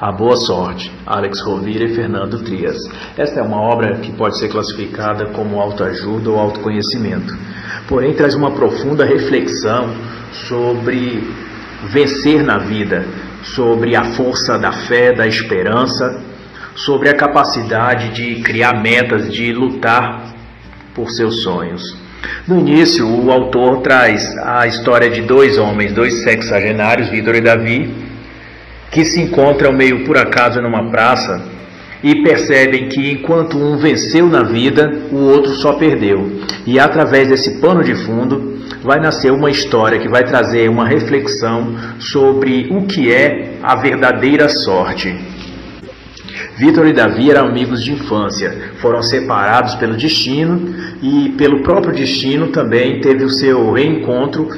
A Boa Sorte, Alex Rovira e Fernando Trias. Esta é uma obra que pode ser classificada como autoajuda ou autoconhecimento, porém traz uma profunda reflexão sobre vencer na vida, sobre a força da fé, da esperança, sobre a capacidade de criar metas, de lutar por seus sonhos. No início, o autor traz a história de dois homens, dois sexagenários, Vitor e Davi, que se encontram meio por acaso numa praça e percebem que enquanto um venceu na vida, o outro só perdeu. E através desse pano de fundo vai nascer uma história que vai trazer uma reflexão sobre o que é a verdadeira sorte. Vitor e Davi eram amigos de infância, foram separados pelo destino e pelo próprio destino também teve o seu reencontro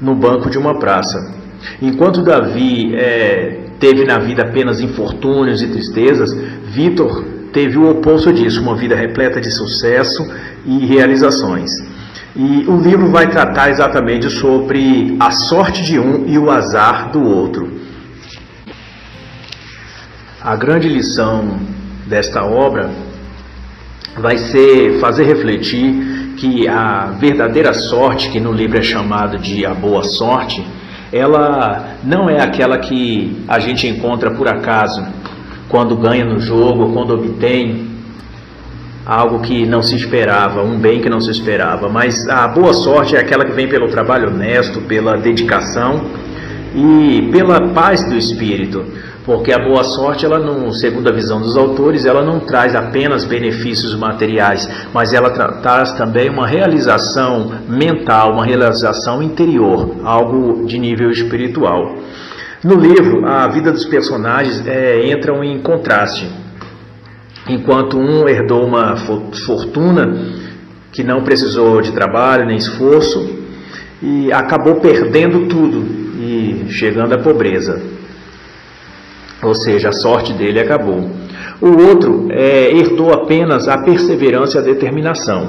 no banco de uma praça. Enquanto Davi é, teve na vida apenas infortúnios e tristezas, Vitor teve o oposto disso, uma vida repleta de sucesso e realizações. E o livro vai tratar exatamente sobre a sorte de um e o azar do outro. A grande lição desta obra vai ser fazer refletir que a verdadeira sorte, que no livro é chamado de a boa sorte, ela não é aquela que a gente encontra por acaso, quando ganha no jogo, quando obtém algo que não se esperava, um bem que não se esperava. Mas a boa sorte é aquela que vem pelo trabalho honesto, pela dedicação e pela paz do espírito. Porque a boa sorte, ela não, segundo a visão dos autores, ela não traz apenas benefícios materiais, mas ela traz também uma realização mental, uma realização interior, algo de nível espiritual. No livro, a vida dos personagens é, entram em contraste. Enquanto um herdou uma fortuna que não precisou de trabalho nem esforço e acabou perdendo tudo e chegando à pobreza ou seja, a sorte dele acabou. O outro é, herdou apenas a perseverança e a determinação.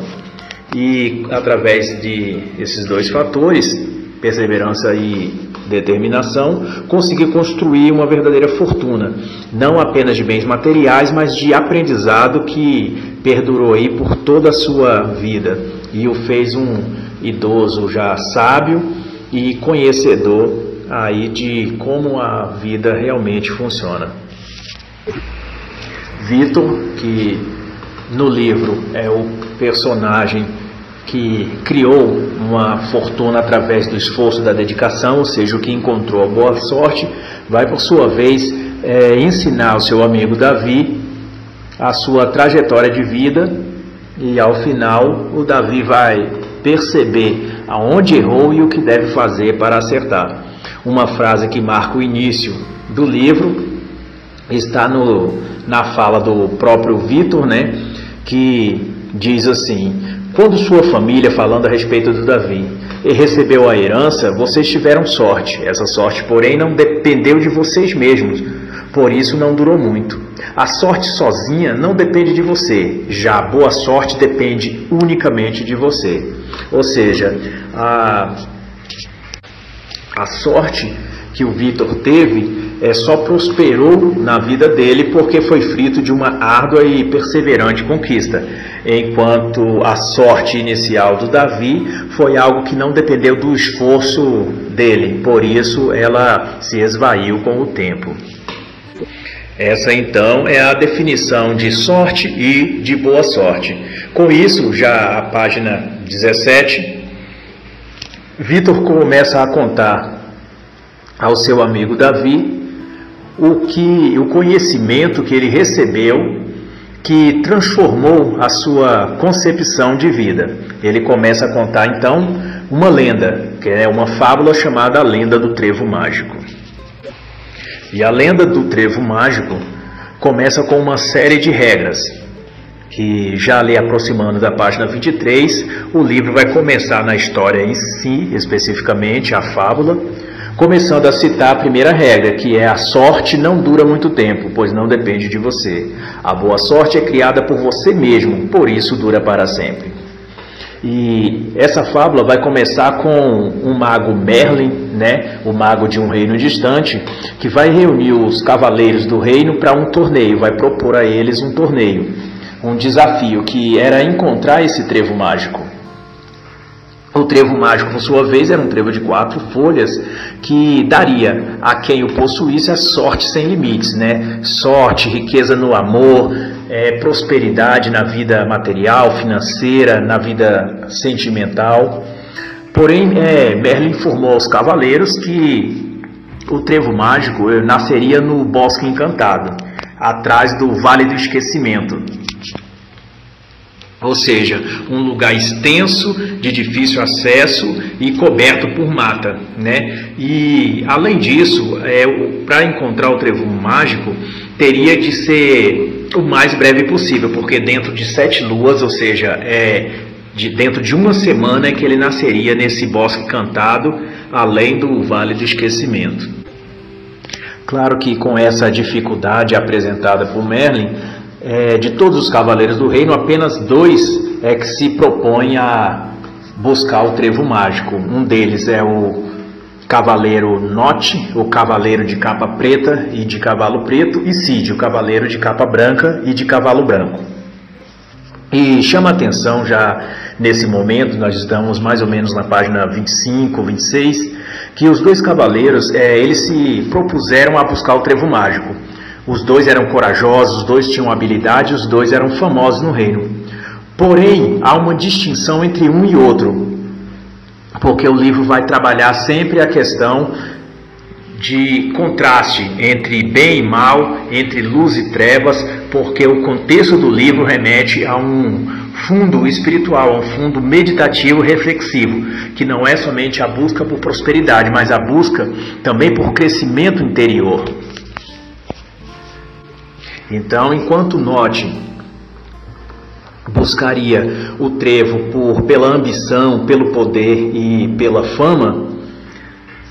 E através de esses dois fatores, perseverança e determinação, conseguiu construir uma verdadeira fortuna, não apenas de bens materiais, mas de aprendizado que perdurou aí por toda a sua vida e o fez um idoso já sábio e conhecedor aí de como a vida realmente funciona. Vitor, que no livro é o personagem que criou uma fortuna através do esforço da dedicação, ou seja, o que encontrou a boa sorte, vai por sua vez é, ensinar ao seu amigo Davi a sua trajetória de vida e ao final o Davi vai perceber aonde errou e o que deve fazer para acertar. Uma frase que marca o início do livro está no, na fala do próprio Vitor, né, que diz assim: Quando sua família, falando a respeito do Davi, recebeu a herança, vocês tiveram sorte. Essa sorte, porém, não dependeu de vocês mesmos, por isso não durou muito. A sorte sozinha não depende de você, já a boa sorte depende unicamente de você. Ou seja, a a sorte que o Vitor teve é, só prosperou na vida dele porque foi frito de uma árdua e perseverante conquista, enquanto a sorte inicial do Davi foi algo que não dependeu do esforço dele, por isso ela se esvaiu com o tempo. Essa então é a definição de sorte e de boa sorte. Com isso, já a página 17 Vitor começa a contar ao seu amigo Davi o que o conhecimento que ele recebeu que transformou a sua concepção de vida. Ele começa a contar então uma lenda, que é uma fábula chamada a lenda do trevo mágico. E a lenda do trevo mágico começa com uma série de regras que já ali aproximando da página 23, o livro vai começar na história em si, especificamente a fábula, começando a citar a primeira regra, que é a sorte não dura muito tempo, pois não depende de você. A boa sorte é criada por você mesmo, por isso dura para sempre. E essa fábula vai começar com um mago Merlin né, o mago de um reino distante, que vai reunir os cavaleiros do reino para um torneio, vai propor a eles um torneio, um desafio que era encontrar esse trevo mágico. O trevo mágico, por sua vez, era um trevo de quatro folhas que daria a quem o possuísse a sorte sem limites, né? Sorte, riqueza no amor, é, prosperidade na vida material, financeira, na vida sentimental. Porém, é, Merlin informou aos cavaleiros que o trevo mágico nasceria no Bosque Encantado, atrás do Vale do Esquecimento ou seja, um lugar extenso, de difícil acesso e coberto por mata. Né? E, além disso, é, para encontrar o trevo mágico, teria de ser o mais breve possível, porque dentro de sete luas, ou seja, é, de, dentro de uma semana é que ele nasceria nesse bosque cantado, além do Vale do Esquecimento. Claro que com essa dificuldade apresentada por Merlin, é, de todos os cavaleiros do reino, apenas dois é que se propõem a buscar o trevo mágico. Um deles é o cavaleiro Note, o cavaleiro de capa preta e de cavalo preto, e Cid, o cavaleiro de capa branca e de cavalo branco. E chama atenção já nesse momento, nós estamos mais ou menos na página 25, 26, que os dois cavaleiros, é, eles se propuseram a buscar o trevo mágico. Os dois eram corajosos, os dois tinham habilidade, os dois eram famosos no reino. Porém, há uma distinção entre um e outro, porque o livro vai trabalhar sempre a questão de contraste entre bem e mal, entre luz e trevas, porque o contexto do livro remete a um fundo espiritual, a um fundo meditativo reflexivo, que não é somente a busca por prosperidade, mas a busca também por crescimento interior. Então, enquanto Note buscaria o trevo por, pela ambição, pelo poder e pela fama,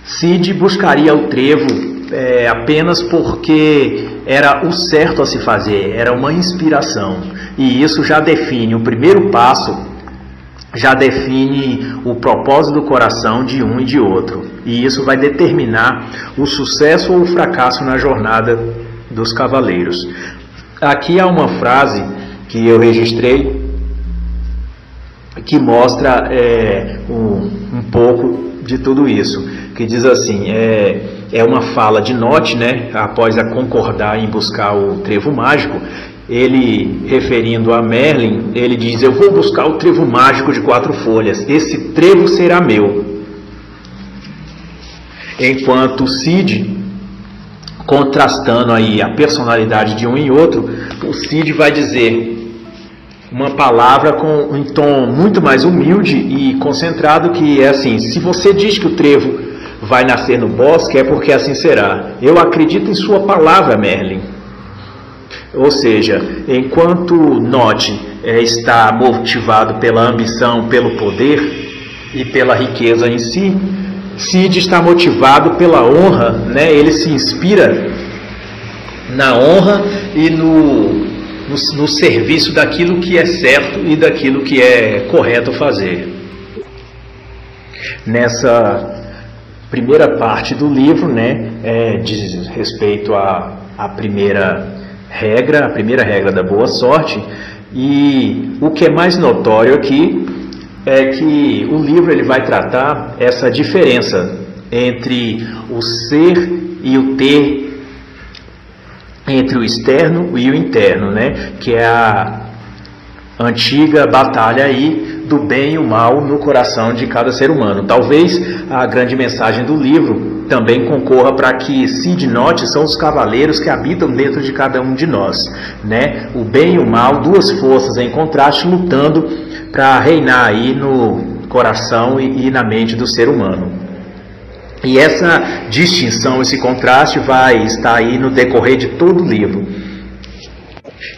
Cid buscaria o trevo é, apenas porque era o certo a se fazer, era uma inspiração. E isso já define o primeiro passo, já define o propósito do coração de um e de outro. E isso vai determinar o sucesso ou o fracasso na jornada dos cavaleiros. Aqui há uma frase que eu registrei que mostra é, um, um, pouco de tudo isso, que diz assim, é, é uma fala de Note, né, após a concordar em buscar o trevo mágico, ele, referindo a Merlin, ele diz, eu vou buscar o trevo mágico de quatro folhas, esse trevo será meu. Enquanto Cid contrastando aí a personalidade de um e outro, o Cid vai dizer uma palavra com um tom muito mais humilde e concentrado que é assim: se você diz que o trevo vai nascer no bosque, é porque assim será. Eu acredito em sua palavra, Merlin. Ou seja, enquanto Note é, está motivado pela ambição, pelo poder e pela riqueza em si, Cid está motivado pela honra, né? ele se inspira na honra e no, no, no, serviço daquilo que é certo e daquilo que é correto fazer. Nessa primeira parte do livro, né, é, diz respeito à, à primeira regra, a primeira regra da boa sorte, e o que é mais notório aqui é que o livro ele vai tratar essa diferença entre o ser e o ter, entre o externo e o interno, né? Que é a antiga batalha aí do bem e o mal no coração de cada ser humano. Talvez a grande mensagem do livro também concorra para que Cid note são os cavaleiros que habitam dentro de cada um de nós, né? O bem e o mal, duas forças em contraste lutando para reinar aí no coração e, e na mente do ser humano. E essa distinção, esse contraste vai estar aí no decorrer de todo o livro.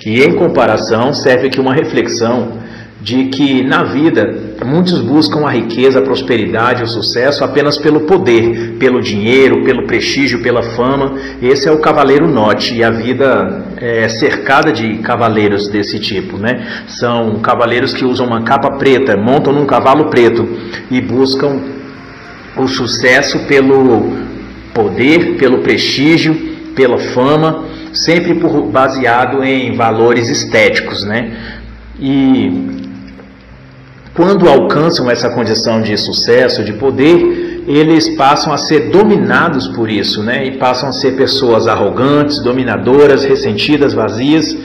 E em comparação, serve aqui uma reflexão de que na vida muitos buscam a riqueza, a prosperidade, o sucesso apenas pelo poder, pelo dinheiro, pelo prestígio, pela fama. Esse é o cavaleiro norte e a vida é cercada de cavaleiros desse tipo, né? São cavaleiros que usam uma capa preta, montam num cavalo preto e buscam o sucesso pelo poder, pelo prestígio, pela fama, sempre por, baseado em valores estéticos, né? E quando alcançam essa condição de sucesso, de poder, eles passam a ser dominados por isso, né? E passam a ser pessoas arrogantes, dominadoras, ressentidas, vazias,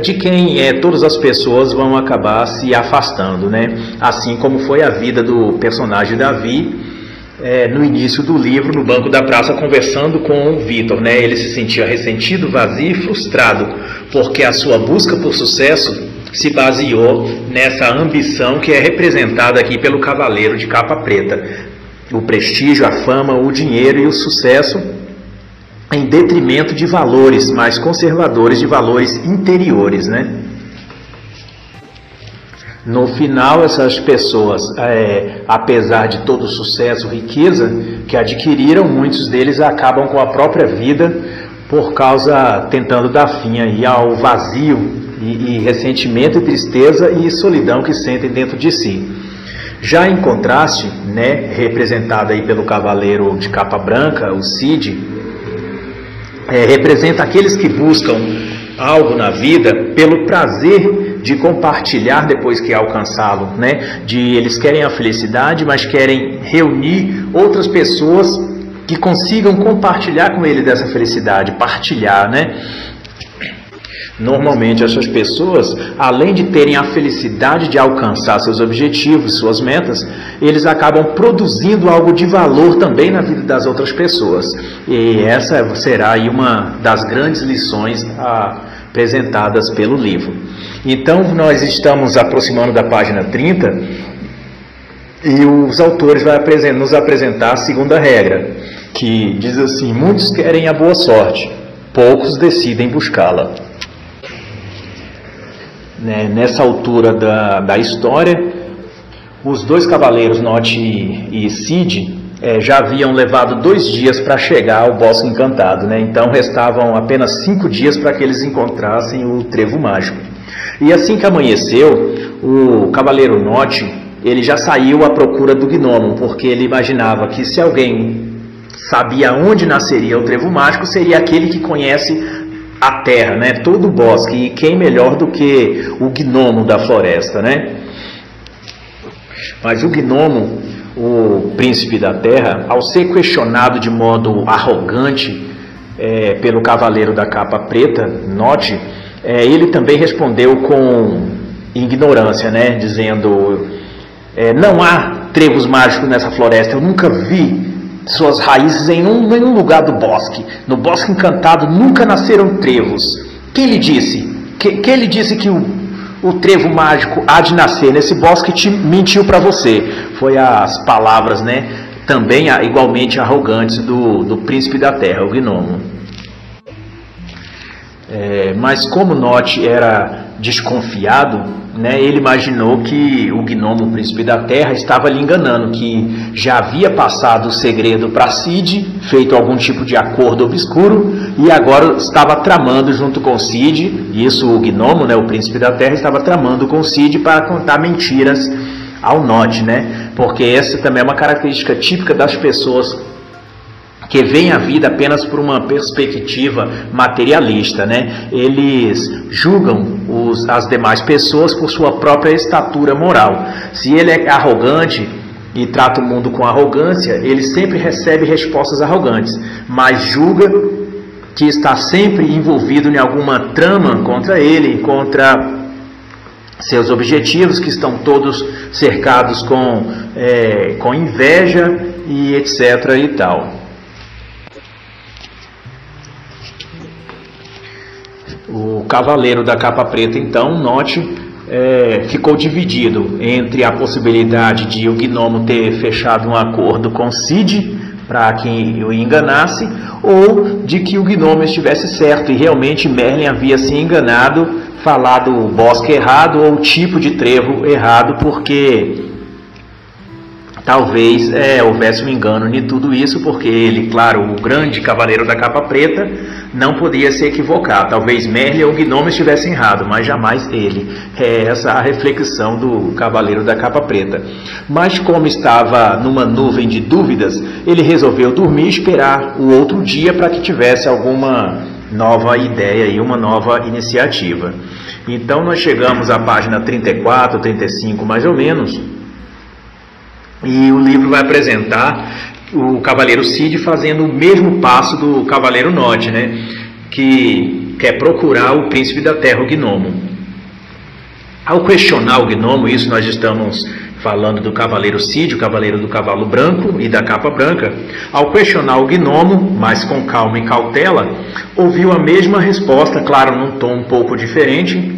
de quem é, todas as pessoas vão acabar se afastando, né? Assim como foi a vida do personagem Davi é, no início do livro, no banco da praça, conversando com o Vitor, né? Ele se sentia ressentido, vazio e frustrado, porque a sua busca por sucesso se baseou nessa ambição que é representada aqui pelo cavaleiro de capa preta. O prestígio, a fama, o dinheiro e o sucesso em detrimento de valores mais conservadores, de valores interiores, né? No final, essas pessoas, é, apesar de todo o sucesso, riqueza que adquiriram, muitos deles acabam com a própria vida por causa tentando dar fim aí ao vazio e, e ressentimento, e tristeza e solidão que sentem dentro de si. Já em contraste, né, representado aí pelo cavaleiro de capa branca, o Cid, é, representa aqueles que buscam algo na vida pelo prazer de compartilhar depois que alcançá-lo, né? De eles querem a felicidade, mas querem reunir outras pessoas que consigam compartilhar com ele dessa felicidade, partilhar, né? Normalmente, essas pessoas, além de terem a felicidade de alcançar seus objetivos, suas metas, eles acabam produzindo algo de valor também na vida das outras pessoas. E essa será aí uma das grandes lições apresentadas pelo livro. Então, nós estamos aproximando da página 30 e os autores vão nos apresentar a segunda regra, que diz assim: muitos querem a boa sorte, poucos decidem buscá-la né, nessa altura da, da história, os dois cavaleiros, Note e Cid, é, já haviam levado dois dias para chegar ao Bosque Encantado, né? então restavam apenas cinco dias para que eles encontrassem o Trevo Mágico. E assim que amanheceu, o cavaleiro Note ele já saiu à procura do gnomo, porque ele imaginava que se alguém sabia onde nasceria o Trevo Mágico, seria aquele que conhece a terra, né? Todo o bosque. E quem melhor do que o gnomo da floresta, né? Mas o gnomo, o príncipe da terra, ao ser questionado de modo arrogante é, pelo cavaleiro da capa preta, note, é, ele também respondeu com ignorância, né? Dizendo: é, não há trevos mágicos nessa floresta. Eu nunca vi suas raízes em um, nenhum lugar do bosque. No bosque encantado nunca nasceram trevos. Quem lhe disse? Que, quem lhe disse que o, o trevo mágico há de nascer nesse bosque te mentiu para você? Foi as palavras, né? Também igualmente arrogantes do, do príncipe da terra, o gnomo. É, mas como Note era desconfiado, né, ele imaginou que o gnomo, o príncipe da terra, estava lhe enganando, que já havia passado o segredo para Cid, feito algum tipo de acordo obscuro, e agora estava tramando junto com Cid, isso o gnomo, né, o príncipe da terra, estava tramando com Cid para contar mentiras ao Note, né? Porque essa também é uma característica típica das pessoas que veem a vida apenas por uma perspectiva materialista, né? Eles julgam os, as demais pessoas por sua própria estatura moral. Se ele é arrogante e trata o mundo com arrogância, ele sempre recebe respostas arrogantes, mas julga que está sempre envolvido em alguma trama contra ele, contra seus objetivos, que estão todos cercados com, é, com inveja e etc. e tal. O cavaleiro da capa preta, então, note, é, ficou dividido entre a possibilidade de o gnomo ter fechado um acordo com Cid para que o enganasse, ou de que o gnomo estivesse certo e realmente Merlin havia se enganado, falado o bosque errado ou o tipo de trevo errado, porque talvez é, houvesse um engano em tudo isso, porque ele, claro, o grande cavaleiro da capa preta, não podia se equivocar. Talvez Merlin ou Gnome estivessem errado, mas jamais ele. É essa a reflexão do cavaleiro da capa preta. Mas como estava numa nuvem de dúvidas, ele resolveu dormir e esperar o outro dia para que tivesse alguma nova ideia e uma nova iniciativa. Então nós chegamos à página 34, 35 mais ou menos, e o livro vai apresentar o Cavaleiro Cid fazendo o mesmo passo do Cavaleiro Norte, né? Que quer procurar o príncipe da terra, o gnomo. Ao questionar o gnomo, isso nós estamos falando do Cavaleiro Cid, o Cavaleiro do Cavalo Branco e da Capa Branca, ao questionar o gnomo, mas com calma e cautela, ouviu a mesma resposta, claro, num tom um pouco diferente,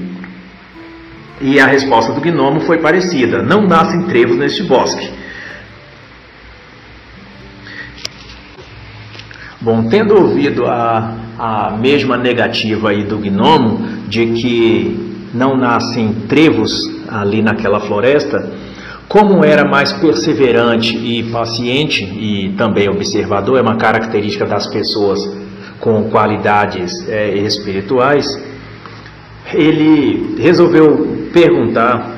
e a resposta do gnomo foi parecida: Não nascem trevos neste bosque. Bom, tendo ouvido a, a mesma negativa aí do gnomo, de que não nascem trevos ali naquela floresta, como era mais perseverante e paciente e também observador, é uma característica das pessoas com qualidades é, espirituais, ele resolveu perguntar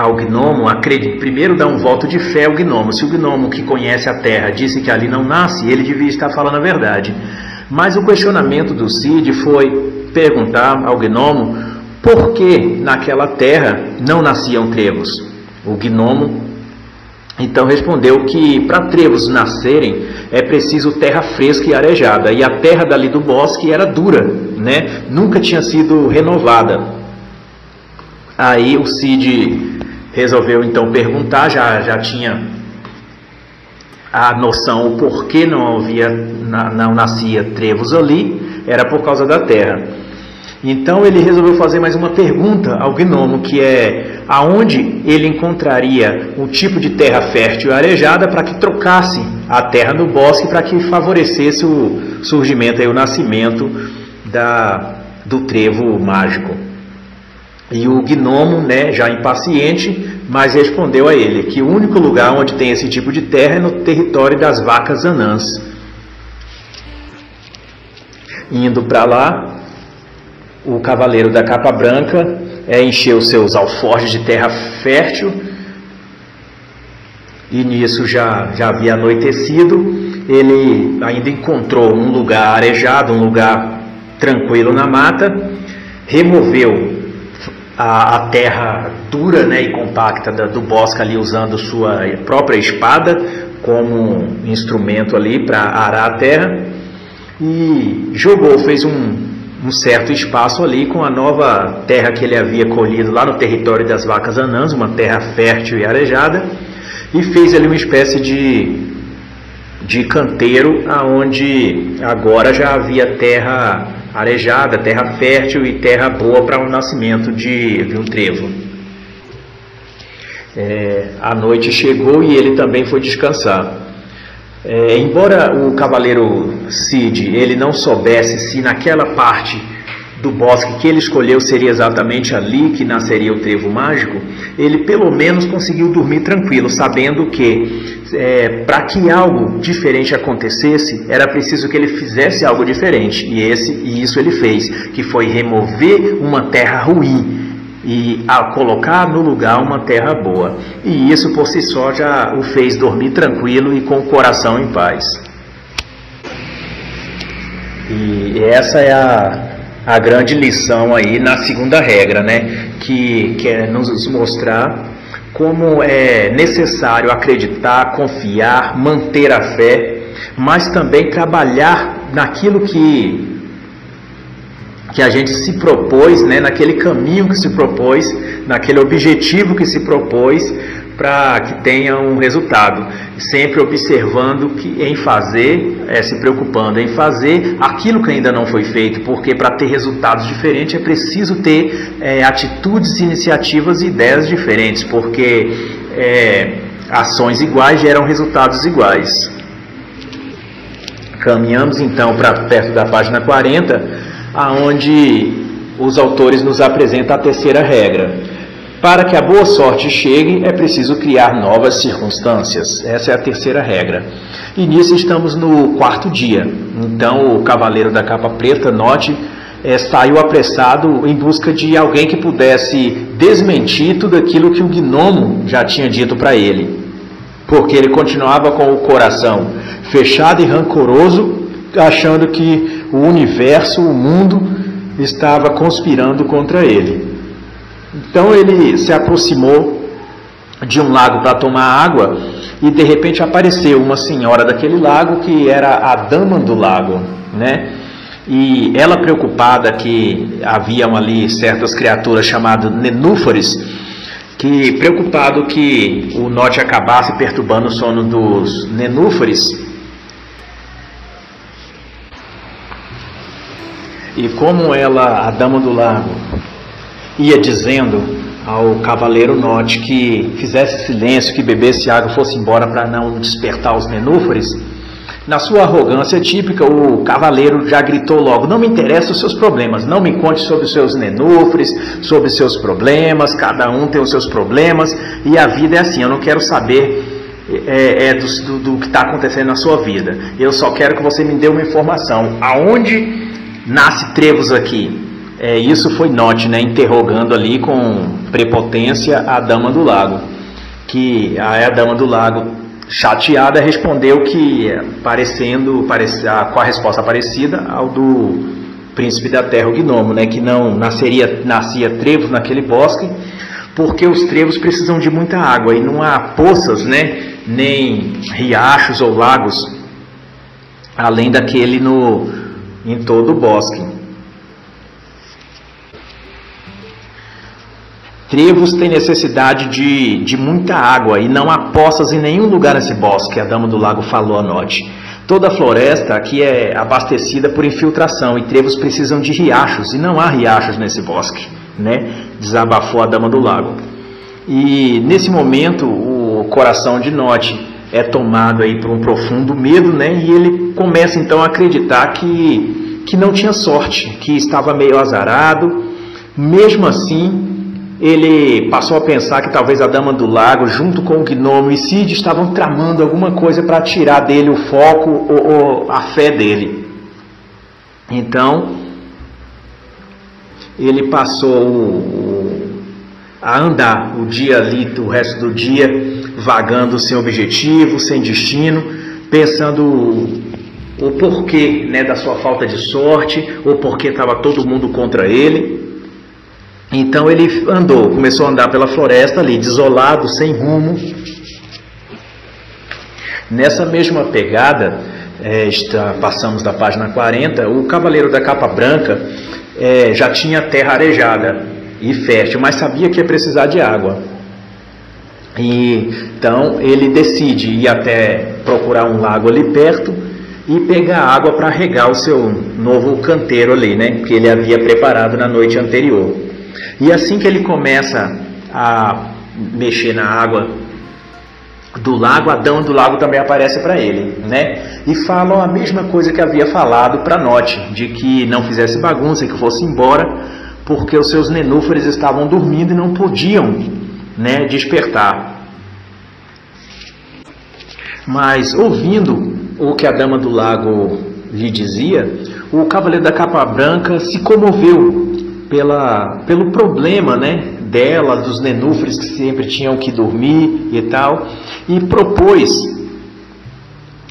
ao gnomo, acredite, primeiro dá um voto de fé ao gnomo. Se o gnomo que conhece a terra disse que ali não nasce, ele devia estar falando a verdade. Mas o questionamento do Cid foi perguntar ao gnomo por que naquela terra não nasciam trevos. O gnomo então respondeu que para trevos nascerem é preciso terra fresca e arejada, e a terra dali do bosque era dura, né? nunca tinha sido renovada. Aí o Cid resolveu então perguntar, já, já tinha a noção o porquê não havia não nascia trevos ali, era por causa da terra. Então ele resolveu fazer mais uma pergunta ao gnomo, que é aonde ele encontraria o tipo de terra fértil e arejada para que trocasse a terra no bosque para que favorecesse o surgimento e o nascimento da, do trevo mágico. E o gnomo, né, já impaciente, mas respondeu a ele que o único lugar onde tem esse tipo de terra é no território das vacas anãs. Indo para lá, o cavaleiro da capa branca é, encheu seus alforjes de terra fértil e nisso já, já havia anoitecido. Ele ainda encontrou um lugar arejado, um lugar tranquilo na mata, removeu a, a terra dura né, e compacta da, do bosque ali usando sua própria espada como instrumento ali para arar a terra. E jogou, fez um, um certo espaço ali com a nova terra que ele havia colhido lá no território das vacas anãs, uma terra fértil e arejada, e fez ali uma espécie de, de canteiro aonde agora já havia terra arejada, terra fértil e terra boa para o nascimento de, de um trevo. É, a noite chegou e ele também foi descansar. É, embora o cavaleiro Cid ele não soubesse se naquela parte do bosque que ele escolheu seria exatamente ali que nasceria o trevo mágico, ele pelo menos conseguiu dormir tranquilo, sabendo que é, para que algo diferente acontecesse, era preciso que ele fizesse algo diferente. E, esse, e isso ele fez, que foi remover uma terra ruim e a colocar no lugar uma terra boa. E isso por si só já o fez dormir tranquilo e com o coração em paz. E essa é a, a grande lição aí na segunda regra, né? Que quer nos mostrar como é necessário acreditar, confiar, manter a fé, mas também trabalhar naquilo que que a gente se propôs, né, naquele caminho que se propôs, naquele objetivo que se propôs, para que tenha um resultado. Sempre observando que em fazer, é, se preocupando em fazer aquilo que ainda não foi feito, porque para ter resultados diferentes é preciso ter é, atitudes, iniciativas e ideias diferentes, porque é, ações iguais geram resultados iguais. Caminhamos então para perto da página 40, aonde os autores nos apresentam a terceira regra Para que a boa sorte chegue, é preciso criar novas circunstâncias. Essa é a terceira regra. E nisso estamos no quarto dia. Então, o cavaleiro da capa preta, note, é, saiu apressado em busca de alguém que pudesse desmentir tudo aquilo que o gnomo já tinha dito para ele. Porque ele continuava com o coração fechado e rancoroso, achando que o universo, o mundo, estava conspirando contra ele. Então ele se aproximou de um lago para tomar água e de repente apareceu uma senhora daquele lago que era a dama do lago, né? E ela preocupada que haviam ali certas criaturas chamadas nenúfares, que preocupado que o norte acabasse perturbando o sono dos nenúfares, e como ela, a dama do lago, ia dizendo ao cavaleiro norte que fizesse silêncio, que bebesse água, fosse embora para não despertar os nenúfares, na sua arrogância típica, o cavaleiro já gritou logo: Não me interessam os seus problemas, não me conte sobre os seus nenúfres, sobre os seus problemas, cada um tem os seus problemas, e a vida é assim, eu não quero saber é, é do, do, do, que está acontecendo na sua vida. Eu só quero que você me dê uma informação. Aonde nasce Trevos aqui? É, isso foi Note, né, interrogando ali com prepotência a Dama do Lago. Que a, a Dama do Lago chateada, respondeu que, parecendo, parecia, com a resposta parecida ao do príncipe da terra, o gnomo, né, que não nasceria, nascia trevos naquele bosque, porque os trevos precisam de muita água e não há poças, né, nem riachos ou lagos, além daquele no, em todo o bosque. Trevos têm necessidade de, de muita água e não há poças em nenhum lugar nesse bosque, a dama do lago falou à noite. Toda a floresta aqui é abastecida por infiltração e trevos precisam de riachos e não há riachos nesse bosque, né? Desabafou a dama do lago. E nesse momento o coração de Note é tomado aí por um profundo medo, né? E ele começa então a acreditar que que não tinha sorte, que estava meio azarado. Mesmo assim, ele passou a pensar que talvez a Dama do Lago, junto com o Gnomo e Cid, estavam tramando alguma coisa para tirar dele o foco ou, ou, a fé dele. Então, ele passou a andar o dia ali, o resto do dia, vagando sem objetivo, sem destino, pensando o porquê né, da sua falta de sorte, o porquê estava todo mundo contra ele. Então ele andou, começou a andar pela floresta ali, desolado, sem rumo. Nessa mesma pegada, é, está, passamos da página 40, o cavaleiro da capa branca é, já tinha terra arejada e fértil, mas sabia que ia precisar de água. E, então ele decide ir até procurar um lago ali perto e pegar água para regar o seu novo canteiro ali, né, que ele havia preparado na noite anterior. E assim que ele começa a mexer na água do lago, Adão do lago também aparece para ele, né? E falam a mesma coisa que havia falado para Note, de que não fizesse bagunça, que fosse embora, porque os seus nenúfares estavam dormindo e não podiam, né, despertar. Mas ouvindo o que a dama do lago lhe dizia, o cavaleiro da capa branca se comoveu pela, pelo problema né, dela, dos nenúfares que sempre tinham que dormir e tal, e propôs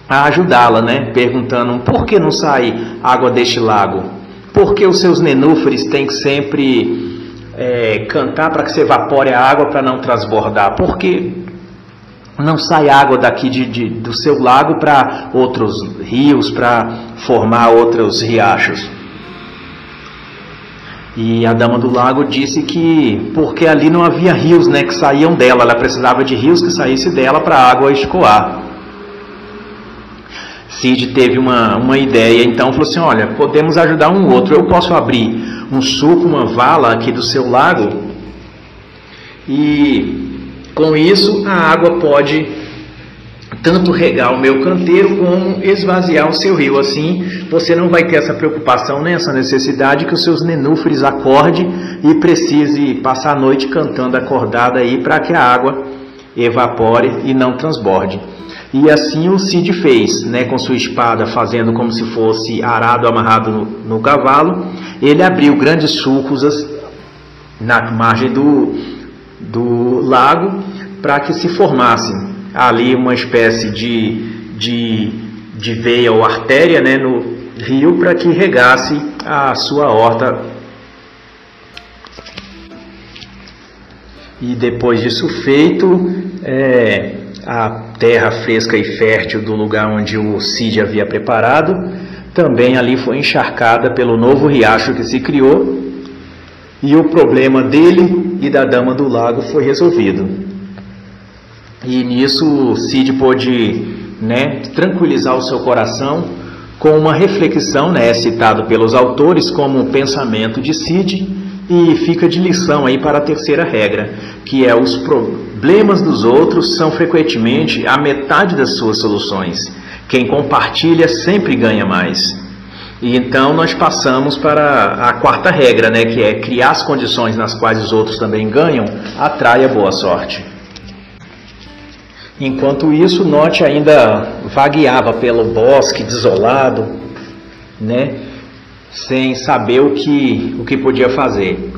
a ajudá-la, né, perguntando por que não sai água deste lago? Por que os seus nenúfares têm que sempre é, cantar para que se evapore a água para não transbordar? Por que não sai água daqui de, de do seu lago para outros rios, para formar outros riachos? E a dama do lago disse que porque ali não havia rios, né, que saíam dela, ela precisava de rios que saísse dela para a água escoar. Cid teve uma, uma ideia, então falou assim: Olha, podemos ajudar um outro. Eu posso abrir um suco, uma vala aqui do seu lago, e com isso a água pode tanto regar o meu canteiro como esvaziar o seu rio. Assim, você não vai ter essa preocupação, nem essa necessidade que os seus nenúferes acorde e precise passar a noite cantando acordada aí para que a água evapore e não transborde. E assim o Cid fez, né, com sua espada fazendo como se fosse arado amarrado no, no cavalo. Ele abriu grandes sulcos na margem do, do lago para que se formasse ali uma espécie de, de, de veia ou artéria né, no rio para que regasse a sua horta. E depois disso feito, é, a terra fresca e fértil do lugar onde o Cid havia preparado, também ali foi encharcada pelo novo riacho que se criou, e o problema dele e da dama do lago foi resolvido. E nisso Cid pôde né, tranquilizar o seu coração com uma reflexão, né, citado pelos autores como o pensamento de Cid, e fica de lição aí para a terceira regra, que é os problemas dos outros são frequentemente a metade das suas soluções. Quem compartilha sempre ganha mais. E então nós passamos para a quarta regra, né, que é criar as condições nas quais os outros também ganham, atrai a boa sorte. Enquanto isso, Note ainda vagueava pelo bosque desolado, né, sem saber o que, o que podia fazer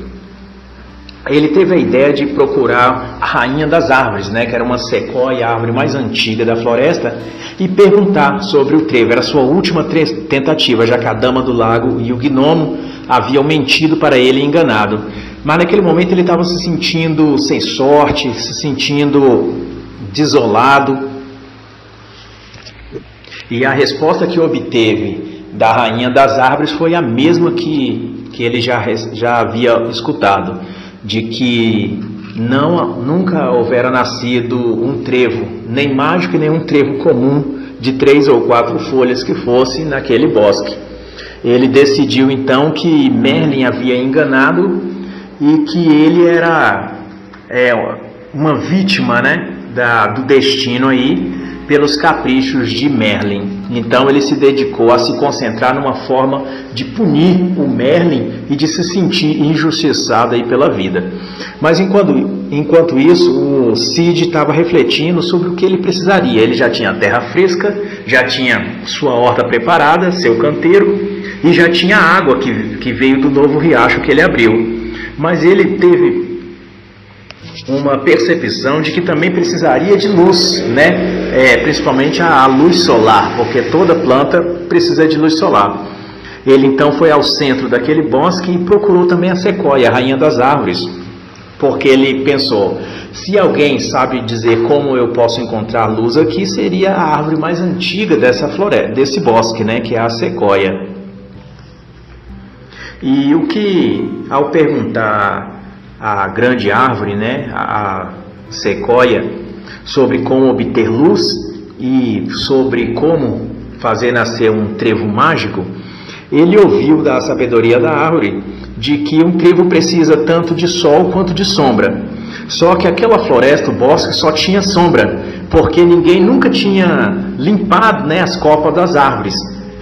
ele teve a ideia de procurar a rainha das árvores, né, que era uma sequoia, a árvore mais antiga da floresta, e perguntar sobre o trevo. Era sua última tentativa, já que a dama do lago e o gnomo haviam mentido para ele e enganado. Mas naquele momento ele estava se sentindo sem sorte, se sentindo desolado. E a resposta que obteve da rainha das árvores foi a mesma que, que ele já, já havia escutado de que não nunca houvera nascido um trevo, nem mágico nem um trevo comum de três ou quatro folhas que fosse naquele bosque. Ele decidiu então que Merlin havia enganado e que ele era é, uma vítima né, da, do destino aí pelos caprichos de Merlin. Então ele se dedicou a se concentrar numa forma de punir o Merlin e de se sentir injustiçado aí pela vida. Mas enquanto, enquanto isso, o Cid estava refletindo sobre o que ele precisaria. Ele já tinha terra fresca, já tinha sua horta preparada, seu canteiro e já tinha água que, que veio do novo riacho que ele abriu. Mas ele teve uma percepção de que também precisaria de luz, né? É, principalmente a, a luz solar, porque toda planta precisa de luz solar. Ele então foi ao centro daquele bosque e procurou também a sequoia, a rainha das árvores, porque ele pensou: se alguém sabe dizer como eu posso encontrar luz aqui, seria a árvore mais antiga dessa floresta, desse bosque, né, que é a sequoia. E o que, ao perguntar a grande árvore, né, a sequoia, sobre como obter luz e sobre como fazer nascer um trevo mágico, ele ouviu da sabedoria da árvore de que um trevo precisa tanto de sol quanto de sombra. Só que aquela floresta, o bosque, só tinha sombra, porque ninguém nunca tinha limpado né, as copas das árvores.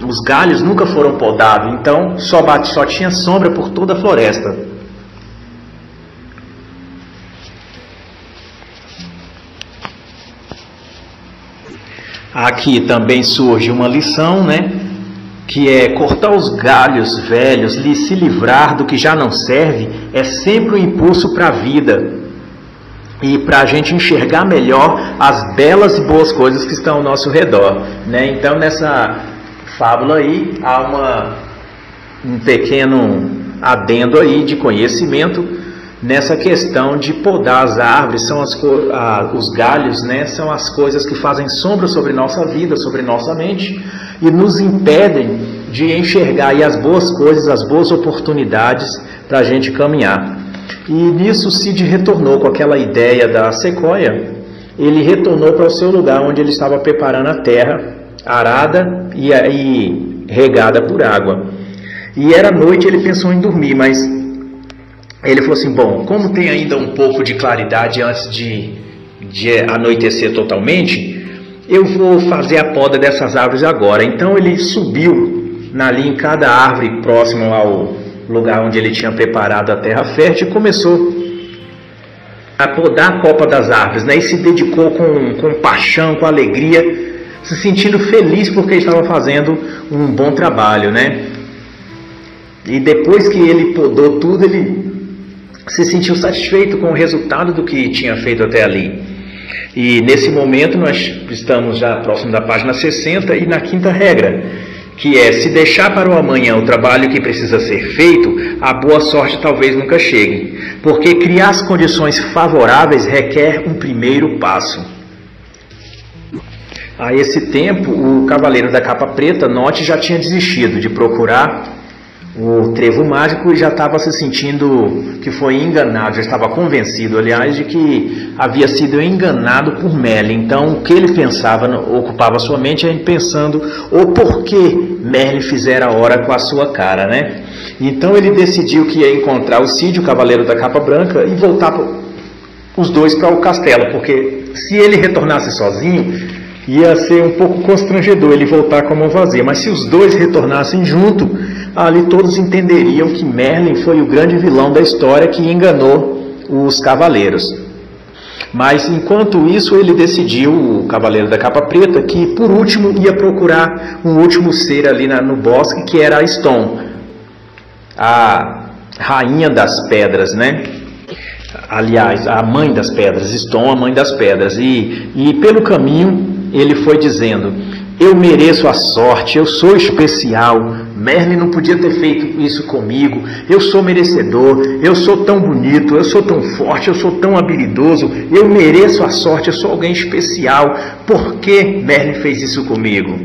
Os galhos nunca foram podados, então só, bate, só tinha sombra por toda a floresta. Aqui também surge uma lição, né? Que é cortar os galhos velhos, se livrar do que já não serve, é sempre um impulso para a vida e para a gente enxergar melhor as belas e boas coisas que estão ao nosso redor, né? Então nessa fábula aí há uma, um pequeno adendo aí de conhecimento nessa questão de podar as árvores, são as, os galhos, né, são as coisas que fazem sombra sobre nossa vida, sobre nossa mente e nos impedem de enxergar as boas coisas, as boas oportunidades para a gente caminhar. E nisso Cid retornou com aquela ideia da sequoia, ele retornou para o seu lugar onde ele estava preparando a terra arada e, e regada por água. E era noite, ele pensou em dormir, mas ele falou assim: Bom, como tem ainda um pouco de claridade antes de, de anoitecer totalmente, eu vou fazer a poda dessas árvores agora. Então ele subiu ali em cada árvore próximo ao lugar onde ele tinha preparado a terra fértil e começou a podar a copa das árvores, né? E se dedicou com, com paixão, com alegria, se sentindo feliz porque estava fazendo um bom trabalho, né? E depois que ele podou tudo, ele se sentiu satisfeito com o resultado do que tinha feito até ali. E nesse momento nós estamos já próximo da página 60 e na quinta regra, que é se deixar para o amanhã o trabalho que precisa ser feito, a boa sorte talvez nunca chegue, porque criar as condições favoráveis requer um primeiro passo. A esse tempo, o cavaleiro da capa preta, note, já tinha desistido de procurar o trevo mágico já estava se sentindo que foi enganado, já estava convencido, aliás, de que havia sido enganado por Merlin. Então, o que ele pensava, ocupava sua mente, é pensando o porquê Merlin fizera a hora com a sua cara, né? Então, ele decidiu que ia encontrar o Cid, o cavaleiro da capa branca, e voltar os dois para o castelo, porque se ele retornasse sozinho, ia ser um pouco constrangedor ele voltar com a mão vazia. Mas se os dois retornassem junto, ali todos entenderiam que Merlin foi o grande vilão da história que enganou os cavaleiros. Mas enquanto isso, ele decidiu, o Cavaleiro da Capa Preta, que por último ia procurar um último ser ali na, no bosque, que era a Stone, a rainha das pedras, né? Aliás, a mãe das pedras, Stone, a mãe das pedras. E, e pelo caminho, ele foi dizendo: Eu mereço a sorte, eu sou especial, Merlin não podia ter feito isso comigo. Eu sou merecedor, eu sou tão bonito, eu sou tão forte, eu sou tão habilidoso, eu mereço a sorte, eu sou alguém especial. Por que Merlin fez isso comigo?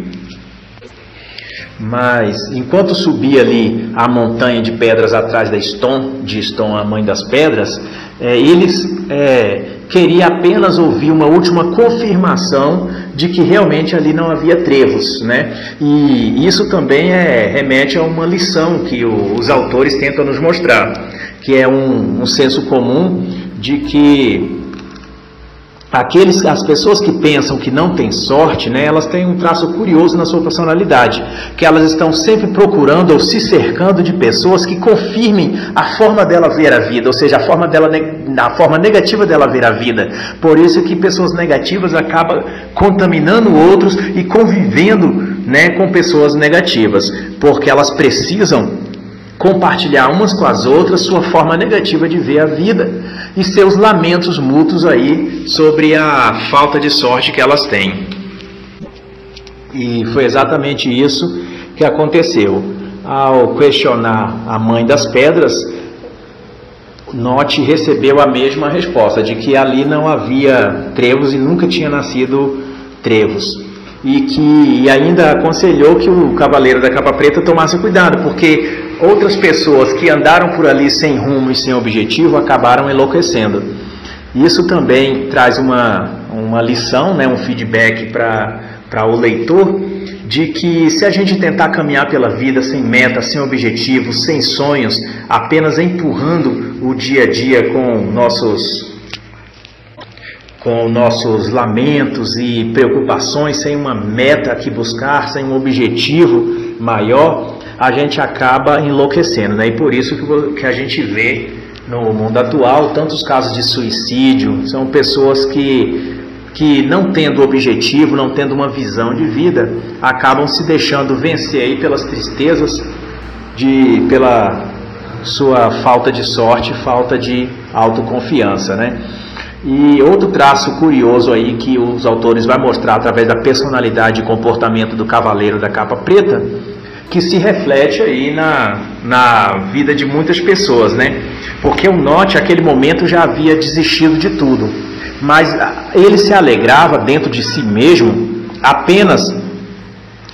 Mas enquanto subia ali a montanha de pedras atrás da Stone, de Stone, a mãe das pedras, é, eles é, queria apenas ouvir uma última confirmação de que realmente ali não havia trevos, né? E isso também é, remete a uma lição que o, os autores tentam nos mostrar, que é um, um senso comum de que Aqueles, as pessoas que pensam que não têm sorte, né, elas têm um traço curioso na sua personalidade, que elas estão sempre procurando ou se cercando de pessoas que confirmem a forma dela ver a vida, ou seja, a forma dela, a forma negativa dela ver a vida. Por isso que pessoas negativas acabam contaminando outros e convivendo, né, com pessoas negativas, porque elas precisam compartilhar umas com as outras sua forma negativa de ver a vida e seus lamentos mútuos aí sobre a falta de sorte que elas têm. E foi exatamente isso que aconteceu. Ao questionar a mãe das pedras, Note recebeu a mesma resposta, de que ali não havia trevos e nunca tinha nascido trevos. E que e ainda aconselhou que o cavaleiro da capa preta tomasse cuidado, porque outras pessoas que andaram por ali sem rumo e sem objetivo acabaram enlouquecendo. Isso também traz uma, uma lição, né, um feedback para o leitor, de que se a gente tentar caminhar pela vida sem meta, sem objetivo, sem sonhos, apenas empurrando o dia a dia com nossos com nossos lamentos e preocupações, sem uma meta que buscar, sem um objetivo maior, a gente acaba enlouquecendo, né? E por isso que a gente vê no mundo atual tantos casos de suicídio, são pessoas que que não tendo objetivo, não tendo uma visão de vida, acabam se deixando vencer aí pelas tristezas, de pela sua falta de sorte, falta de autoconfiança, né? E outro traço curioso aí que os autores vão mostrar através da personalidade e comportamento do cavaleiro da capa preta que se reflete aí na, na vida de muitas pessoas, né? Porque o Note, naquele momento, já havia desistido de tudo, mas ele se alegrava dentro de si mesmo, apenas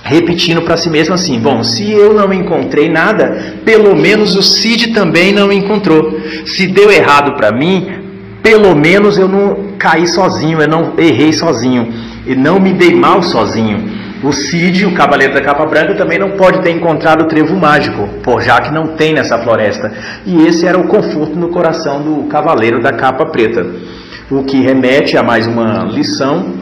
repetindo para si mesmo assim: bom, se eu não encontrei nada, pelo menos o Cid também não encontrou. Se deu errado para mim, pelo menos eu não caí sozinho, eu não errei sozinho, e não me dei mal sozinho. O Cid, o Cavaleiro da Capa Branca, também não pode ter encontrado o trevo mágico, por já que não tem nessa floresta. E esse era o conforto no coração do Cavaleiro da Capa Preta. O que remete a mais uma lição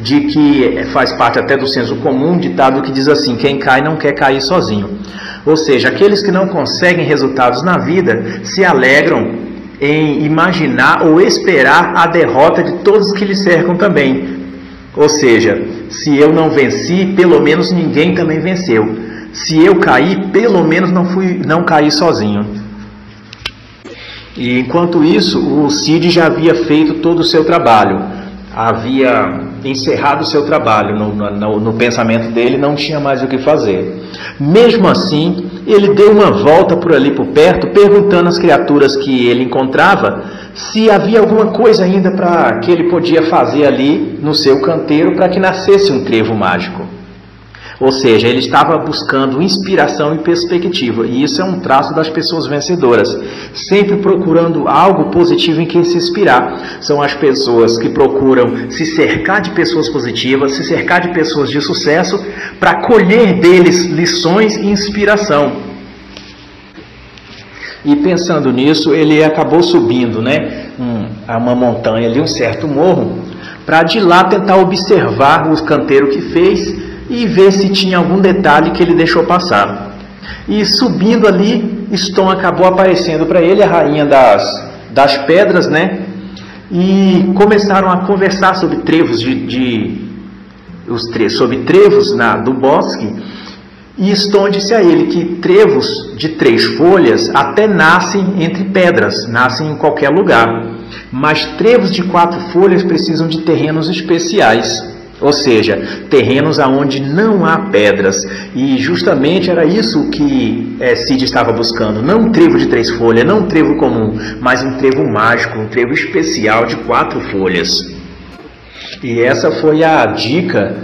de que faz parte até do senso comum, ditado que diz assim: quem cai não quer cair sozinho. Ou seja, aqueles que não conseguem resultados na vida se alegram em imaginar ou esperar a derrota de todos que lhe cercam também. Ou seja, se eu não venci, pelo menos ninguém também venceu. Se eu caí, pelo menos não fui, não caí sozinho. E enquanto isso, o Cid já havia feito todo o seu trabalho, havia encerrado o seu trabalho no, no, no, pensamento dele, não tinha mais o que fazer. Mesmo assim, ele deu uma volta por ali por perto, perguntando às criaturas que ele encontrava se havia alguma coisa ainda para que ele podia fazer ali no seu canteiro para que nascesse um trevo mágico. Ou seja, ele estava buscando inspiração e perspectiva, e isso é um traço das pessoas vencedoras, sempre procurando algo positivo em que se inspirar. São as pessoas que procuram se cercar de pessoas positivas, se cercar de pessoas de sucesso, para colher deles lições e inspiração. E pensando nisso, ele acabou subindo, né, um, a uma montanha ali, um certo morro, para de lá tentar observar o canteiro que fez e ver se tinha algum detalhe que ele deixou passar. E subindo ali, Stone acabou aparecendo para ele, a rainha das, das pedras, né? E começaram a conversar sobre trevos de, de os tre sobre trevos na, do bosque. E Stone disse a ele que trevos de três folhas até nascem entre pedras, nascem em qualquer lugar. Mas trevos de quatro folhas precisam de terrenos especiais. Ou seja, terrenos aonde não há pedras. E justamente era isso que é, Cid estava buscando. Não um trevo de três folhas, não um trevo comum, mas um trevo mágico, um trevo especial de quatro folhas. E essa foi a dica